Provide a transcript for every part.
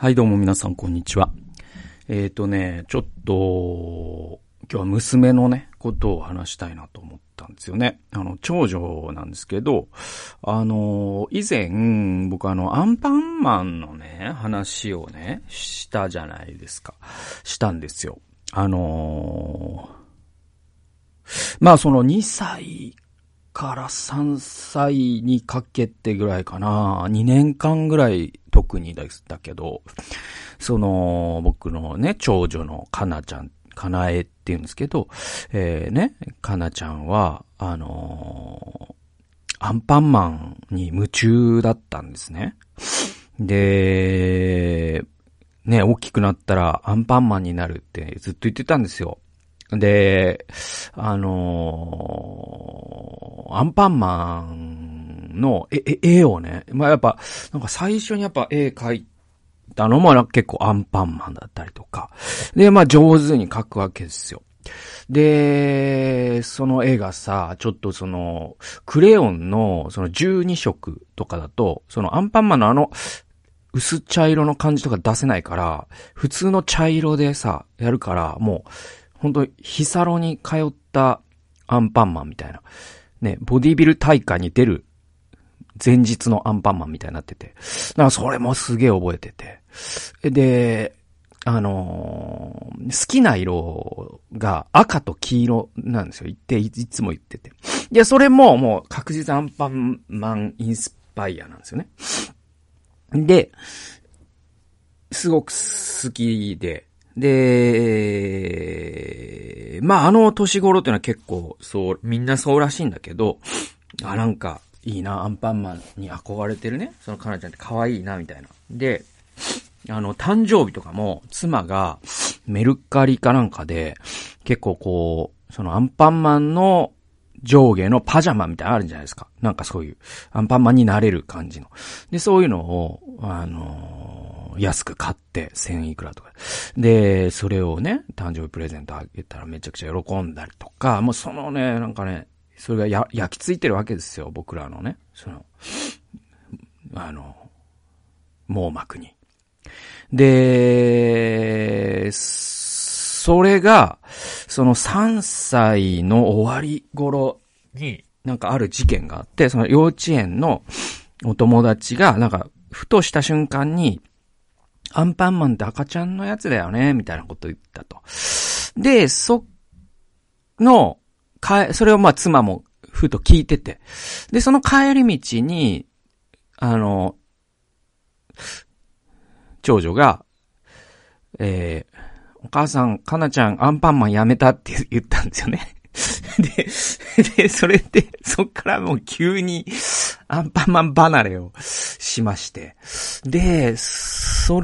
はい、どうも皆さん、こんにちは。えっ、ー、とね、ちょっと、今日は娘のね、ことを話したいなと思ったんですよね。あの、長女なんですけど、あの、以前、僕あの、アンパンマンのね、話をね、したじゃないですか。したんですよ。あのまあその2歳から3歳にかけてぐらいかな。2年間ぐらい特にだけど、その、僕のね、長女のかなちゃん、かなえって言うんですけど、えー、ね、かなちゃんは、あのー、アンパンマンに夢中だったんですね。で、ね、大きくなったらアンパンマンになるってずっと言ってたんですよ。で、あのー、アンパンマンの絵、絵をね、まあやっぱ、なんか最初にやっぱ絵描いたのも結構アンパンマンだったりとか。で、まあ上手に描くわけですよ。で、その絵がさ、ちょっとその、クレヨンのその12色とかだと、そのアンパンマンのあの、薄茶色の感じとか出せないから、普通の茶色でさ、やるから、もう、本当ヒサロに通ったアンパンマンみたいな。ね、ボディビル大会に出る前日のアンパンマンみたいになってて。だからそれもすげえ覚えてて。で、あのー、好きな色が赤と黄色なんですよ。言って、いつも言ってて。で、それももう確実アンパンマンインスパイアなんですよね。で、すごく好きで、で、まあ、あの年頃っていうのは結構、そう、みんなそうらしいんだけど、あ、なんか、いいな、アンパンマンに憧れてるね。そのカナちゃんって可愛いな、みたいな。で、あの、誕生日とかも、妻がメルカリかなんかで、結構こう、そのアンパンマンの上下のパジャマみたいなのあるんじゃないですか。なんかそういう、アンパンマンになれる感じの。で、そういうのを、あのー、安く買って、千いくらとか。で、それをね、誕生日プレゼントあげたらめちゃくちゃ喜んだりとか、もうそのね、なんかね、それがや、焼き付いてるわけですよ、僕らのね。その、あの、網膜に。で、それが、その3歳の終わり頃に、なんかある事件があって、その幼稚園のお友達が、なんか、ふとした瞬間に、アンパンマンって赤ちゃんのやつだよね、みたいなこと言ったと。で、そ、の、か、それをまあ妻もふと聞いてて。で、その帰り道に、あの、長女が、えー、お母さん、かなちゃん、アンパンマンやめたって言ったんですよね。で、で、それで、そっからもう急に、アンパンマン離れをしまして。で、そ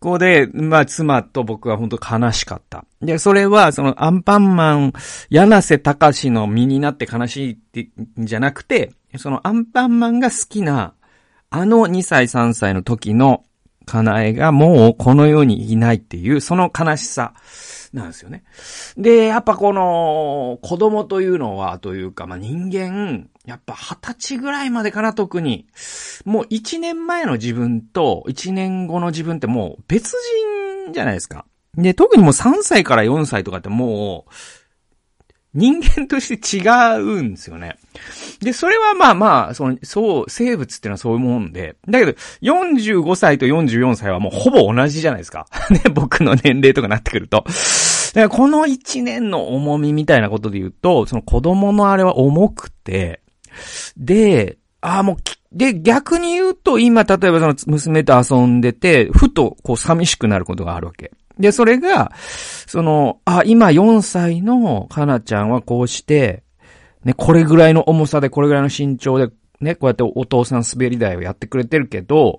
こで、まあ、妻と僕は本当悲しかった。で、それは、その、アンパンマン、柳瀬隆の身になって悲しいってじゃなくて、そのアンパンマンが好きな、あの2歳3歳の時のかなえがもうこの世にいないっていう、その悲しさなんですよね。で、やっぱこの、子供というのは、というか、まあ、人間、やっぱ二十歳ぐらいまでかな、特に。もう一年前の自分と一年後の自分ってもう別人じゃないですか。で、特にもう3歳から4歳とかってもう、人間として違うんですよね。で、それはまあまあ、その、そう、生物っていうのはそういうもんで、だけど、45歳と44歳はもうほぼ同じじゃないですか。ね、僕の年齢とかなってくると。だからこの1年の重みみたいなことで言うと、その子供のあれは重くて、で、ああ、もう、で、逆に言うと、今、例えばその娘と遊んでて、ふと、こう、寂しくなることがあるわけ。で、それが、その、あ、今4歳のかなちゃんはこうして、ね、これぐらいの重さで、これぐらいの身長で、ね、こうやってお父さん滑り台をやってくれてるけど、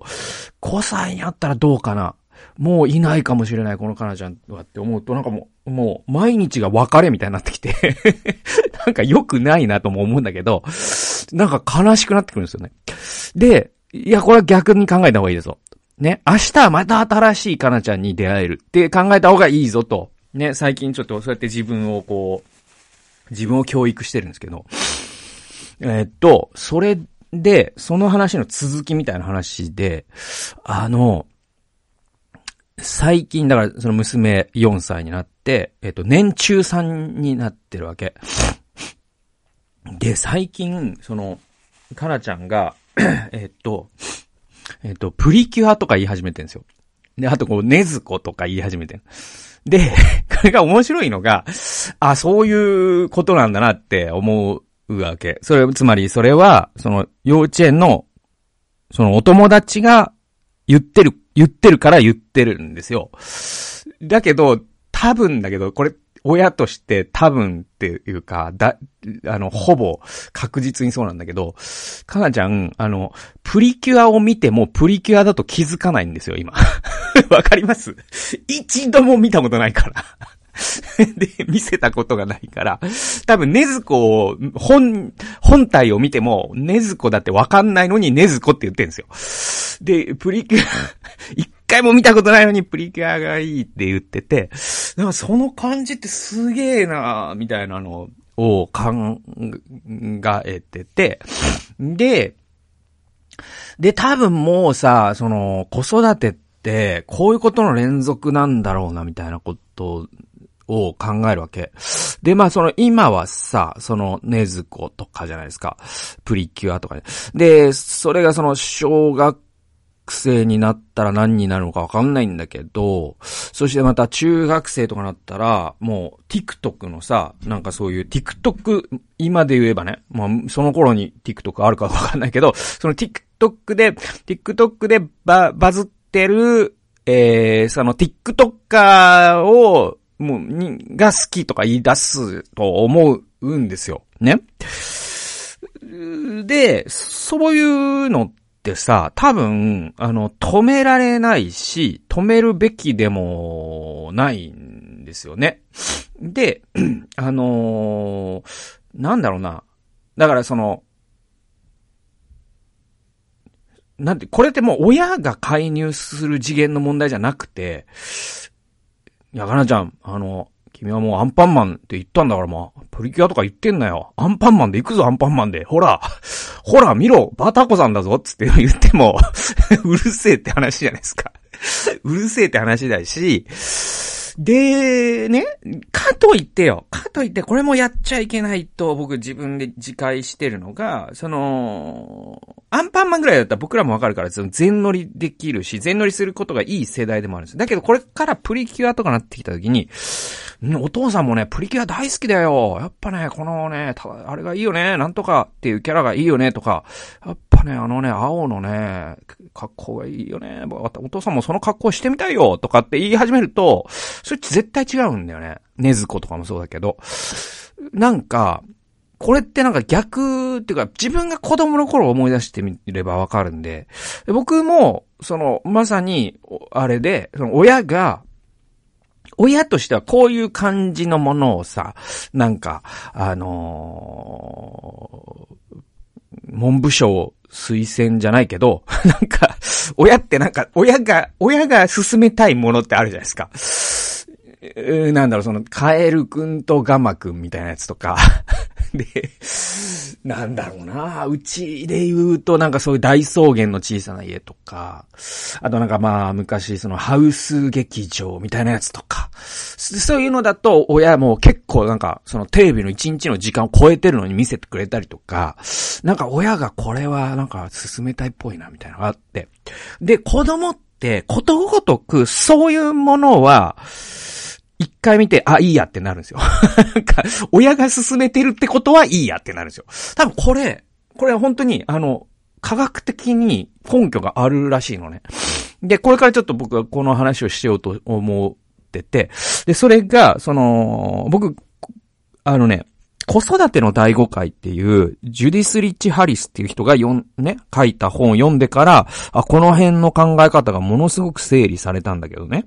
5歳になったらどうかなもういないかもしれない、このかなちゃんはって思うと、なんかもう、もう、毎日が別れみたいになってきて なんか良くないなとも思うんだけど、なんか悲しくなってくるんですよね。で、いや、これは逆に考えた方がいいですよ。ね、明日はまた新しいかなちゃんに出会えるって考えた方がいいぞと。ね、最近ちょっとそうやって自分をこう、自分を教育してるんですけど。え、っと、それで、その話の続きみたいな話で、あの、最近、だからその娘4歳になって、えっと、年中3になってるわけ。で、最近、その、かなちゃんが、えっと、えっと、プリキュアとか言い始めてるんですよ。で、あとこう、ねずことか言い始めてる。で、これが面白いのが、あ、そういうことなんだなって思うわけ。それ、つまりそれは、その、幼稚園の、そのお友達が言ってる、言ってるから言ってるんですよ。だけど、多分だけど、これ親として多分っていうか、だ、あの、ほぼ確実にそうなんだけど、かなちゃん、あの、プリキュアを見てもプリキュアだと気づかないんですよ、今。わかります？一度も見たことないから で、見せたことがないから、多分、ねずこを、本、本体を見ても、ねずこだってわかんないのにねずこって言ってんですよ。で、プリキュア、一回も見たことないのにプリキュアがいいって言ってて、なんかその感じってすげえなみたいなのを考えてて、で、で、多分もうさ、その、子育てって、こういうことの連続なんだろうな、みたいなことを考えるわけ。で、まあその今はさ、そのねずことかじゃないですか。プリキュアとかね。で、それがその小学生になったら何になるのかわかんないんだけど、そしてまた中学生とかなったら、もう TikTok のさ、なんかそういう TikTok、今で言えばね、まあその頃に TikTok あるかわかんないけど、その TikTok で、TikTok でババズってる、えー、その TikToker を、もう、に、が好きとか言い出すと思うんですよ。ね。で、そういうのってさ、多分、あの、止められないし、止めるべきでもないんですよね。で、あのー、なんだろうな。だからその、なんて、これってもう親が介入する次元の問題じゃなくて、や、かなちゃん、あの、君はもうアンパンマンって言ったんだからまあ、プリキュアとか言ってんなよ。アンパンマンで行くぞ、アンパンマンで。ほら、ほら、見ろ、バタコさんだぞ、つって 言ってもうるせえって話じゃないですかうるせえって話だし、で、ね、かといってよ、かといってこれもやっちゃいけないと僕自分で自戒してるのが、その、アンパンマンぐらいだったら僕らもわかるから、その全乗りできるし、全乗りすることがいい世代でもあるんです。だけどこれからプリキュアとかなってきた時に、お父さんもね、プリキュア大好きだよ。やっぱね、このね、あれがいいよね、なんとかっていうキャラがいいよね、とか、やっぱね、あのね、青のね、格好がいいよね。お父さんもその格好してみたいよ、とかって言い始めると、それ絶対違うんだよね。ねずことかもそうだけど。なんか、これってなんか逆っていうか、自分が子供の頃思い出してみればわかるんで、僕も、その、まさに、あれで、その親が、親としてはこういう感じのものをさ、なんか、あのー、文部省推薦じゃないけど、なんか、親ってなんか、親が、親が進めたいものってあるじゃないですか。なんだろう、その、カエルくんとガマくんみたいなやつとか。で、なんだろうな、うちで言うとなんかそういう大草原の小さな家とか、あとなんかまあ昔そのハウス劇場みたいなやつとか、そういうのだと親も結構なんかそのテレビの一日の時間を超えてるのに見せてくれたりとか、なんか親がこれはなんか進めたいっぽいなみたいなのがあって。で、子供ってことごとくそういうものは、一回見て、あ、いいやってなるんですよ。親が勧めてるってことはいいやってなるんですよ。多分これ、これ本当に、あの、科学的に根拠があるらしいのね。で、これからちょっと僕はこの話をしようと思ってて、で、それが、その、僕、あのね、子育ての第5回っていう、ジュディス・リッチ・ハリスっていう人が読ん、ね、書いた本を読んでから、あ、この辺の考え方がものすごく整理されたんだけどね。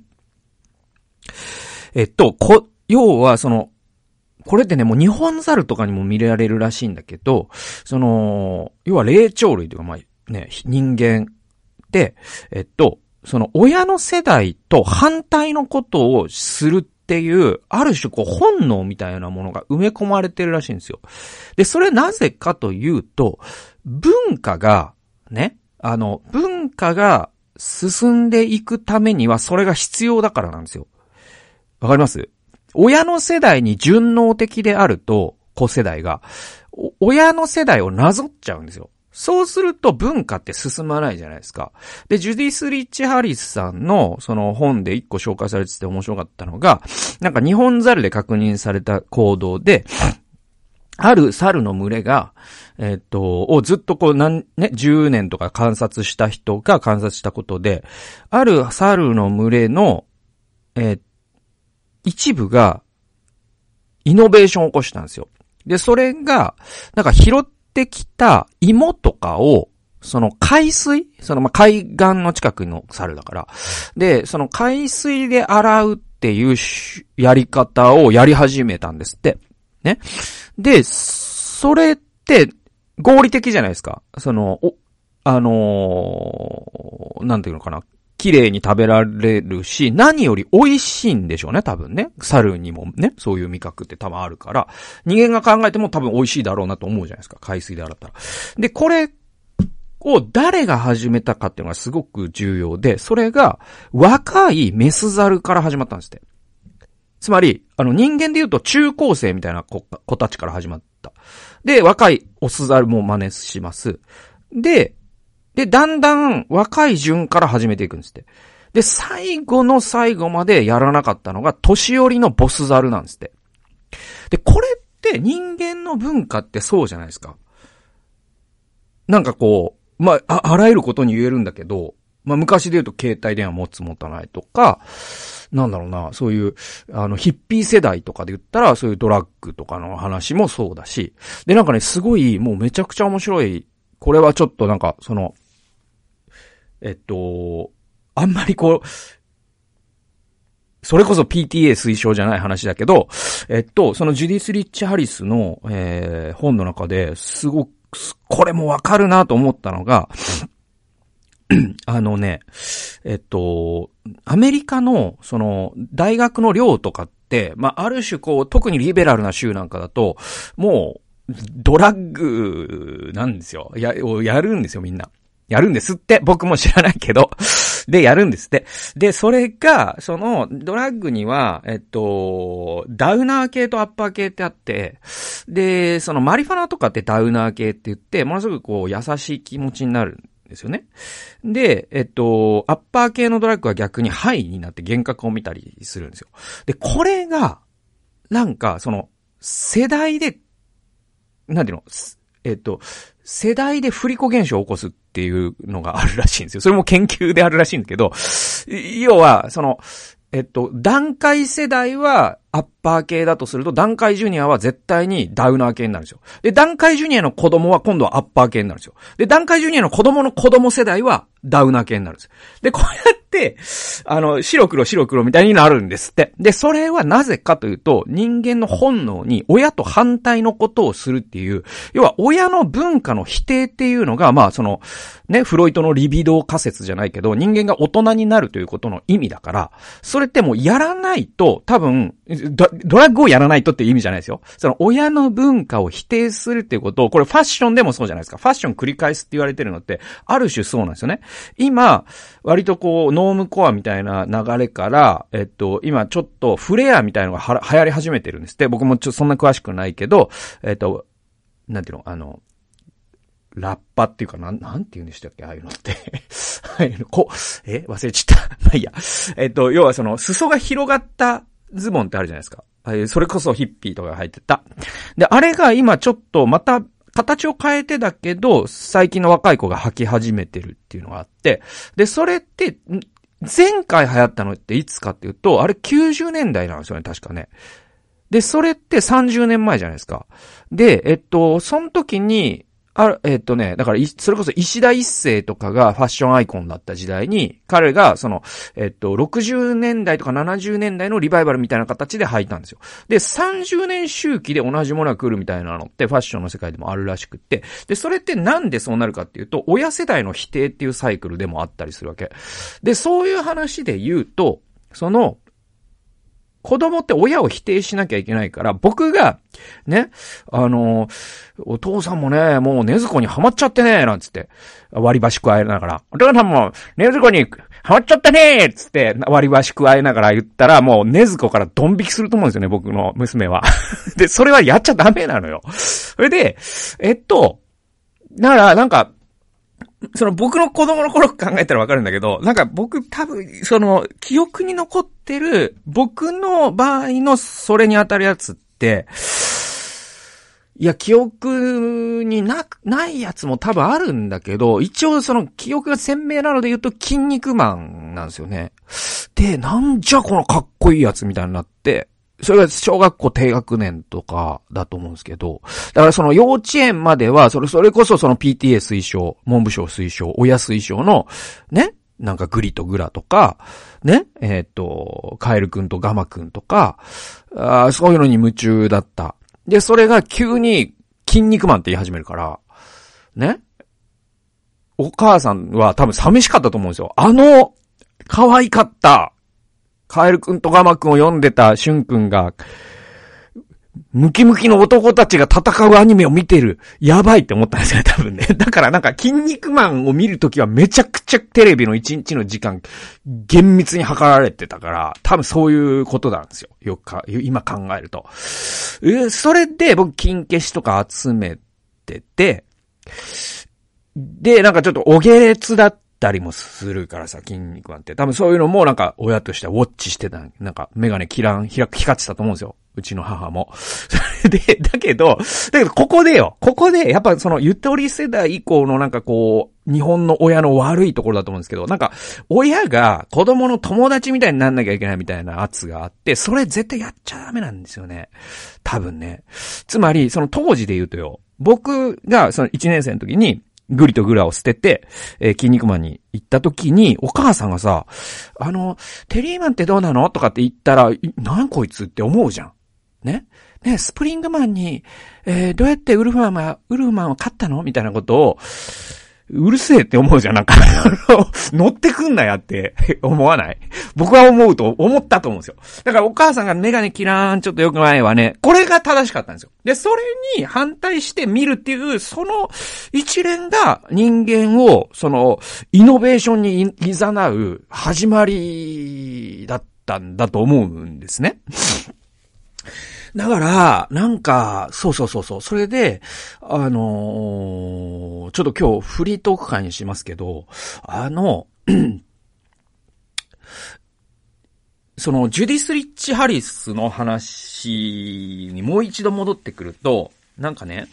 えっと、こ、要は、その、これってね、もう日本猿とかにも見られるらしいんだけど、その、要は霊長類というか、まあ、ね、人間で、えっと、その親の世代と反対のことをするっていう、ある種こう本能みたいなものが埋め込まれてるらしいんですよ。で、それなぜかというと、文化が、ね、あの、文化が進んでいくためにはそれが必要だからなんですよ。わかります？親の世代に順応的であると、子世代が、親の世代をなぞっちゃうんですよ。そうすると文化って進まないじゃないですか。で、ジュディス・リッチ・ハリスさんのその本で一個紹介されてて面白かったのが、なんか日本猿で確認された行動で、ある猿の群れが、えっと、をずっとこう何、ね、10年とか観察した人が観察したことで、ある猿の群れの、えー、一部が、イノベーションを起こしたんですよ。で、それが、なんか拾ってきた芋とかを、その海水そのま海岸の近くの猿だから。で、その海水で洗うっていうやり方をやり始めたんですって。ね。で、それって合理的じゃないですか。その、お、あのー、なんていうのかな。綺麗に食べられるし、何より美味しいんでしょうね、多分ね。猿にもね、そういう味覚って多分あるから、人間が考えても多分美味しいだろうなと思うじゃないですか、海水で洗ったら。で、これを誰が始めたかっていうのがすごく重要で、それが若いメス猿から始まったんですって。つまり、あの人間で言うと中高生みたいな子子たちから始まった。で、若いオス猿も真似します。で、で、だんだん若い順から始めていくんですって。で、最後の最後までやらなかったのが、年寄りのボスザルなんですって。で、これって人間の文化ってそうじゃないですか。なんかこう、まあ、あ、らゆることに言えるんだけど、まあ、昔で言うと携帯電話持つ持たないとか、なんだろうな、そういう、あの、ヒッピー世代とかで言ったら、そういうドラッグとかの話もそうだし、で、なんかね、すごい、もうめちゃくちゃ面白い、これはちょっとなんか、その、えっと、あんまりこう、それこそ PTA 推奨じゃない話だけど、えっと、そのジュディス・リッチ・ハリスの、えー、本の中ですごく、これもわかるなと思ったのが、あのね、えっと、アメリカの、その、大学の寮とかって、まあ、ある種こう、特にリベラルな州なんかだと、もう、ドラッグなんですよ。や、やるんですよ、みんな。やるんですって。僕も知らないけど。で、やるんですって。で、それが、その、ドラッグには、えっと、ダウナー系とアッパー系ってあって、で、そのマリファナとかってダウナー系って言って、ものすごくこう、優しい気持ちになるんですよね。で、えっと、アッパー系のドラッグは逆にハイになって幻覚を見たりするんですよ。で、これが、なんか、その、世代で、なんていうの、えっと、世代で振り子現象を起こすっていうのがあるらしいんですよ。それも研究であるらしいんだけど、要は、その、えっと、段階世代はアッパー系だとすると、段階ジュニアは絶対にダウナー系になるんですよ。で、段階ジュニアの子供は今度はアッパー系になるんですよ。で、段階ジュニアの子供の子供世代はダウナー系になるんです。で、こうやって、あの、白黒白黒みたいになるんですって。で、それはなぜかというと、人間の本能に親と反対のことをするっていう、要は親の文化の否定っていうのが、まあ、その、ね、フロイトのリビドー仮説じゃないけど、人間が大人になるということの意味だから、それってもうやらないと、多分、ドラッグをやらないとっていう意味じゃないですよ。その親の文化を否定するっていうことを、これファッションでもそうじゃないですか。ファッション繰り返すって言われてるのって、ある種そうなんですよね。今、割とこう、ノームコアみたいな流れから、えっと、今ちょっとフレアみたいなのが流行り始めてるんですって。僕もちょっとそんな詳しくないけど、えっと、なんていうの、あの、ラッパっていうか、なん、なんて言うんでしたっけああいうのって。はい、こ、え？忘れちゃった。まあいいや。えっと、要はその、裾が広がったズボンってあるじゃないですか。それこそヒッピーとかが入ってた。で、あれが今ちょっとまた形を変えてだけど、最近の若い子が履き始めてるっていうのがあって、で、それって、前回流行ったのっていつかっていうと、あれ90年代なんですよね、確かね。で、それって30年前じゃないですか。で、えっと、その時に、あ、えっとね、だから、それこそ石田一世とかがファッションアイコンだった時代に、彼が、その、えっと、60年代とか70年代のリバイバルみたいな形で履いたんですよ。で、30年周期で同じものが来るみたいなのって、ファッションの世界でもあるらしくって、で、それってなんでそうなるかっていうと、親世代の否定っていうサイクルでもあったりするわけ。で、そういう話で言うと、その、子供って親を否定しなきゃいけないから、僕が、ね、あの、お父さんもね、もうねずこにはまっちゃってね、なんつって、割り箸加えながら、お父さんもねずこにはまっちゃったねつって、割り箸加えながら言ったら、もうねずこからドン引きすると思うんですよね、僕の娘は。で、それはやっちゃダメなのよ。それで、えっと、だから、なんか、その僕の子供の頃考えたらわかるんだけど、なんか僕多分、その、記憶に残ってる、僕の場合のそれに当たるやつって、いや、記憶にな、ないやつも多分あるんだけど、一応その記憶が鮮明なので言うと、筋肉マンなんですよね。で、なんじゃこのかっこいいやつみたいになって、それが小学校低学年とかだと思うんですけど、だからその幼稚園までは、それ、それこそその PTA 推奨、文部省推奨、親推奨の、ね、なんかグリとグラとか、ね、えっ、ー、と、カエルくんとガマくんとか、あそういうのに夢中だった。で、それが急に、筋肉マンって言い始めるから、ね。お母さんは多分寂しかったと思うんですよ。あの、可愛かった、カエルくんとガマくんを読んでたシュンくんが、ムキムキの男たちが戦うアニメを見てる。やばいって思ったんですよね、多分ね。だからなんか、筋肉マンを見るときはめちゃくちゃテレビの一日の時間、厳密に測られてたから、多分そういうことなんですよ。よくか、今考えると。え、それで僕、金消しとか集めてて、で、なんかちょっとお下劣だったりもするからさ、筋肉マンって。多分そういうのもなんか親としてはウォッチしてた。なんかメガネキラン、光ってたと思うんですよ。うちの母も。そ れで、だけど、だけどここでよ、ここで、やっぱそのゆとり世代以降のなんかこう、日本の親の悪いところだと思うんですけど、なんか、親が子供の友達みたいになんなきゃいけないみたいな圧があって、それ絶対やっちゃダメなんですよね。多分ね。つまり、その当時で言うとよ、僕がその1年生の時に、グリとグラを捨てて、えー、筋肉マンに行った時に、お母さんがさ、あの、テリーマンってどうなのとかって言ったら、なんこいつって思うじゃん。ね？ね、スプリングマンに、えー、どうやってウルフマンは、ウルフマンは勝ったの？みたいなことを、うるせえって思うじゃん、なんか 乗ってくんなやって思わない？僕は思うと、思ったと思うんですよ。だからお母さんがメガネキラーンちょっとよく前はね、これが正しかったんですよ。で、それに反対して見るっていう、その一連が人間を、その、イノベーションにいざなう始まりだったんだと思うんですね。だから、なんか、そうそうそうそう。それで、あのー、ちょっと今日フリートーク会にしますけど、あの、その、ジュディス・リッチ・ハリスの話にもう一度戻ってくると、なんかね、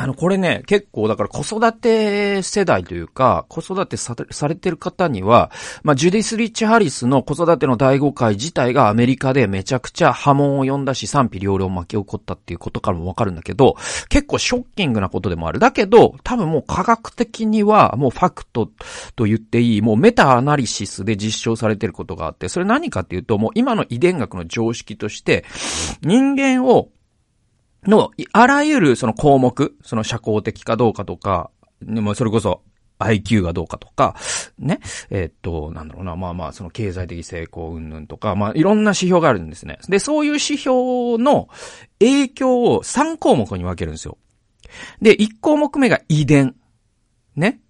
あの、これね、結構、だから子育て世代というか、子育てされてる方には、まあ、ジュディス・リッチ・ハリスの子育ての第5回自体がアメリカでめちゃくちゃ波紋を呼んだし、賛否両論巻き起こったっていうことからもわかるんだけど、結構ショッキングなことでもある。だけど、多分もう科学的には、もうファクトと言っていい、もうメタアナリシスで実証されてることがあって、それ何かっていうと、もう今の遺伝学の常識として、人間をの、あらゆるその項目、その社交的かどうかとか、もそれこそ IQ がどうかとか、ね。えー、っと、なんだろうな。まあまあ、その経済的成功云々とか、まあいろんな指標があるんですね。で、そういう指標の影響を3項目に分けるんですよ。で、1項目目が遺伝。ね。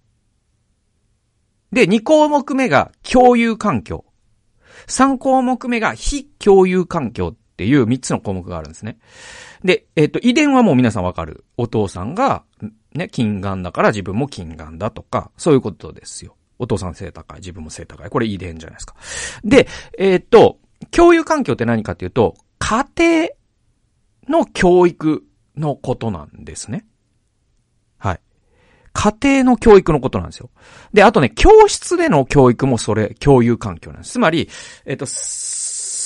で、2項目目が共有環境。3項目目が非共有環境っていう3つの項目があるんですね。で、えっ、と、遺伝はもう皆さんわかる。お父さんが、ね、金眼だから自分も金眼だとか、そういうことですよ。お父さん背高い、自分も背高い。これ遺伝じゃないですか。で、えっ、と、共有環境って何かっていうと、家庭の教育のことなんですね。はい。家庭の教育のことなんですよ。で、あとね、教室での教育もそれ、共有環境なんです。つまり、えっ、と、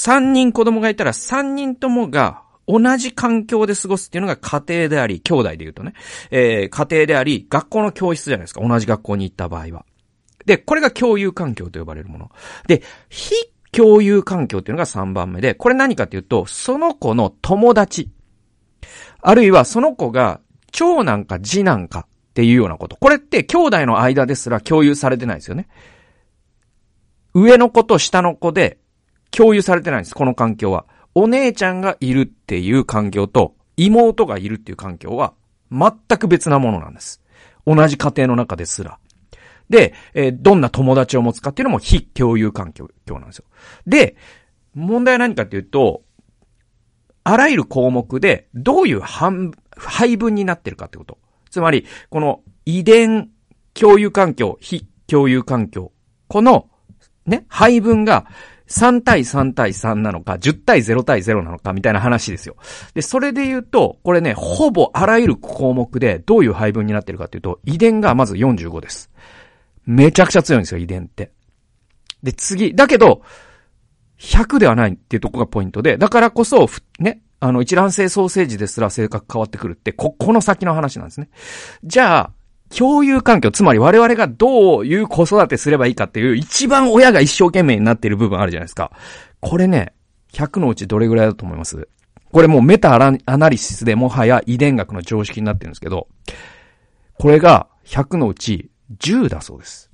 三人子供がいたら三人ともが同じ環境で過ごすっていうのが家庭であり、兄弟で言うとね、えー、家庭であり、学校の教室じゃないですか。同じ学校に行った場合は。で、これが共有環境と呼ばれるもの。で、非共有環境っていうのが3番目で、これ何かっていうと、その子の友達。あるいはその子が長男か次男かっていうようなこと。これって兄弟の間ですら共有されてないですよね。上の子と下の子で共有されてないんです、この環境は。お姉ちゃんがいるっていう環境と、妹がいるっていう環境は、全く別なものなんです。同じ家庭の中ですら。で、えー、どんな友達を持つかっていうのも非共有環境なんですよ。で、問題は何かっていうと、あらゆる項目でどういう配分になってるかってこと。つまり、この遺伝共有環境、非共有環境。この、ね、配分が3対3対3なのか、10対0対0なのか、みたいな話ですよ。で、それで言うと、これね、ほぼあらゆる項目でどういう配分になってるかっていうと、遺伝がまず45です。めちゃくちゃ強いんですよ、遺伝って。で、次、だけど、100ではないっていうとこがポイントで、だからこそ、ね、あの、一卵性ソーセージですら性格変わってくるって、こ、この先の話なんですね。じゃあ、共有環境、つまり我々がどういう子育てすればいいかっていう、一番親が一生懸命になっている部分あるじゃないですか。これね、100のうちどれぐらいだと思います？これもうメタアナリシスでもはや遺伝学の常識になってるんですけど、これが100のうち10だそうです。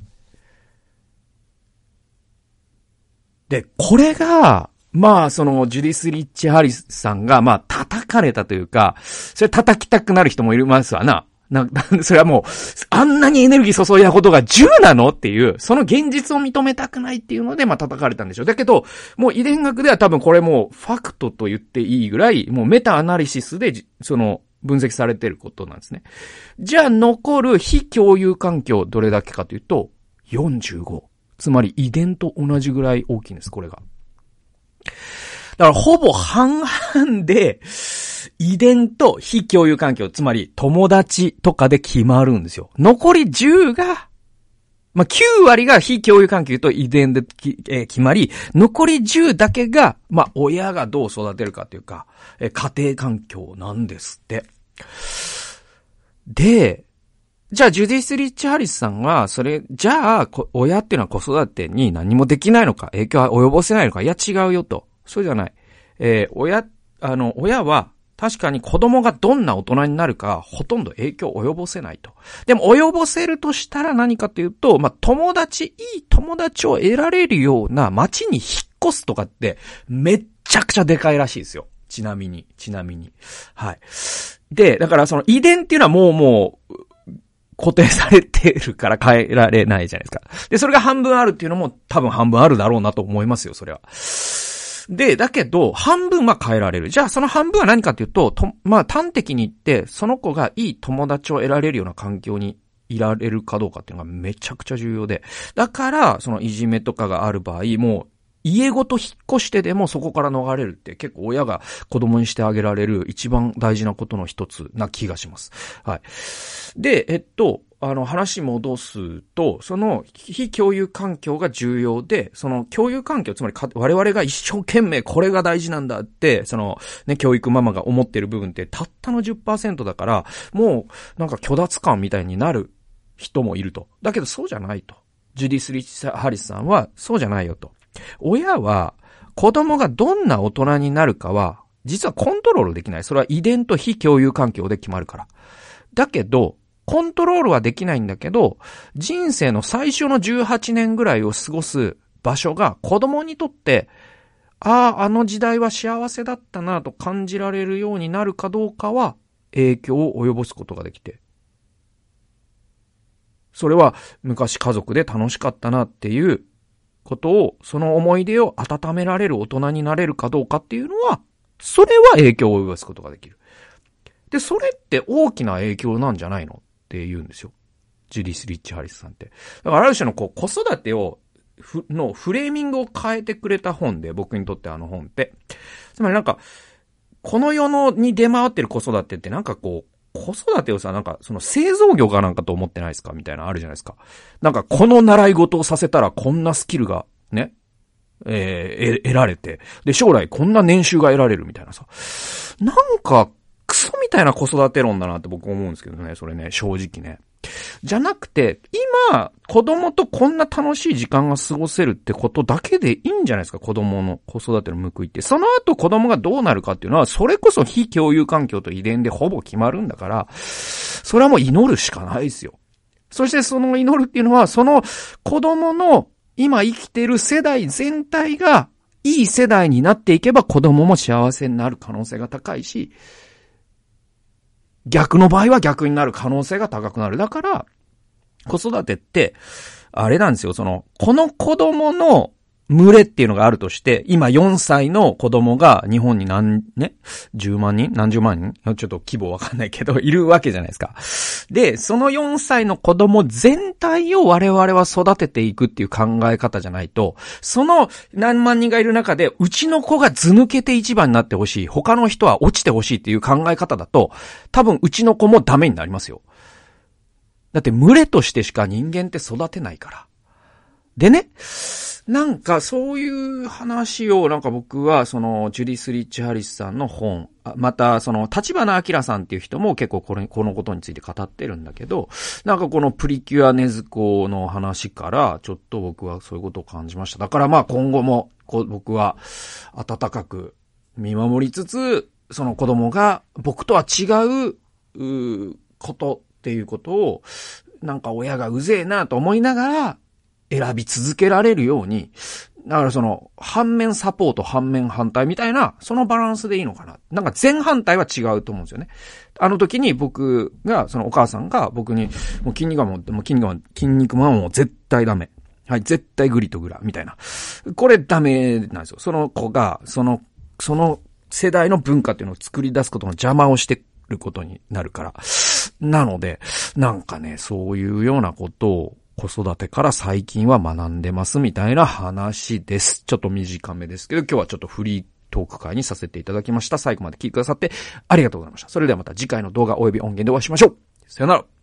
で、これが、まあ、その、ジュディス・リッチ・ハリスさんが、まあ、叩かれたというか、それ叩きたくなる人もいますわな。な、それはもう、あんなにエネルギー注いだことが10なのっていう、その現実を認めたくないっていうので、まあ叩かれたんでしょう。だけど、もう遺伝学では多分これもう、ファクトと言っていいぐらい、もうメタアナリシスで、その、分析されてることなんですね。じゃあ残る非共有環境どれだけかというと、45。つまり遺伝と同じぐらい大きいんです、これが。だからほぼ半々で、遺伝と非共有環境、つまり友達とかで決まるんですよ。残り10が、まあ、9割が非共有環境と遺伝でえー、決まり、残り10だけが、まあ、親がどう育てるかというか、えー、家庭環境なんですって。で、じゃあ、ジュディス・リッチ・ハリスさんは、それ、じゃあ、親っていうのは子育てに何もできないのか、影響は及ぼせないのか、いや違うよと。そうじゃない。えー、親、あの、親は、確かに子供がどんな大人になるか、ほとんど影響を及ぼせないと。でも、及ぼせるとしたら何かというと、まあ、友達、いい友達を得られるような街に引っ越すとかって、めっちゃくちゃでかいらしいですよ。ちなみに、ちなみに。はい。で、だからその遺伝っていうのはもうもう、固定されてるから変えられないじゃないですか。で、それが半分あるっていうのも多分半分あるだろうなと思いますよ、それは。で、だけど、半分は変えられる。じゃあ、その半分は何かっていうと、と、まあ、端的に言って、その子がいい友達を得られるような環境にいられるかどうかっていうのがめちゃくちゃ重要で。だから、そのいじめとかがある場合、もう、家ごと引っ越してでもそこから逃れるって結構親が子供にしてあげられる一番大事なことの一つな気がします。はい。で、えっと、あの話戻すと、その非共有環境が重要で、その共有環境、つまり我々が一生懸命これが大事なんだって、そのね、教育ママが思ってる部分ってたったの10%だから、もうなんか虚脱感みたいになる人もいると。だけどそうじゃないと。ジュディス・リッチ・ハリスさんはそうじゃないよと。親は子供がどんな大人になるかは、実はコントロールできない。それは遺伝と非共有環境で決まるから。だけど、コントロールはできないんだけど、人生の最初の18年ぐらいを過ごす場所が子供にとって、ああ、あの時代は幸せだったなと感じられるようになるかどうかは影響を及ぼすことができて。それは昔家族で楽しかったなっていうことを、その思い出を温められる大人になれるかどうかっていうのは、それは影響を及ぼすことができる。で、それって大きな影響なんじゃないの？って言うんですよ。ジュディス・リッチ・ハリスさんって。だからある種のこう子育てを、のフレーミングを変えてくれた本で、僕にとってあの本って。つまりなんか、この世のに出回ってる子育てってなんかこう、子育てをさ、なんか、その製造業かなんかと思ってないですか？みたいなあるじゃないですか。なんか、この習い事をさせたらこんなスキルが、ね、えー、得られて、で、将来こんな年収が得られるみたいなさ。なんか、ソみたいな子育て論だなって僕思うんですけどね、それね、正直ね。じゃなくて、今、子供とこんな楽しい時間が過ごせるってことだけでいいんじゃないですか、子供の子育ての報いって。その後子供がどうなるかっていうのは、それこそ非共有環境と遺伝でほぼ決まるんだから、それはもう祈るしかないですよ。そしてその祈るっていうのは、その子供の今生きてる世代全体がいい世代になっていけば子供も幸せになる可能性が高いし、逆の場合は逆になる可能性が高くなる。だから、子育てって、あれなんですよ、その、この子供の群れっていうのがあるとして、今4歳の子供が日本に何、ね ?10 万人？何十万人？ちょっと規模わかんないけど、いるわけじゃないですか。で、その4歳の子供全体を我々は育てていくっていう考え方じゃないと、その何万人がいる中で、うちの子が図抜けて一番になってほしい、他の人は落ちてほしいっていう考え方だと、多分うちの子もダメになりますよ。だって群れとしてしか人間って育てないから。でね、なんかそういう話をなんか僕はそのジュディス・リッチ・ハリスさんの本、またその立花明さんっていう人も結構これ、このことについて語ってるんだけど、なんかこのプリキュアネズコの話からちょっと僕はそういうことを感じました。だからまあ今後もこ僕は温かく見守りつつ、その子供が僕とは違う、うことっていうことを、なんか親がうぜえなと思いながら、選び続けられるように、だからその、反面サポート、反面反対みたいな、そのバランスでいいのかな。なんか全反対は違うと思うんですよね。あの時に僕が、そのお母さんが僕に、もう筋肉マンも、もう筋肉マン、筋肉マンも絶対ダメ。はい、絶対グリとグラ、みたいな。これダメなんですよ。その子が、その、その世代の文化っていうのを作り出すことの邪魔をしてることになるから。なので、なんかね、そういうようなことを、子育てから最近は学んでますみたいな話です。ちょっと短めですけど、今日はちょっとフリートーク会にさせていただきました。最後まで聞いてくださってありがとうございました。それではまた次回の動画及び音源でお会いしましょう。さよなら。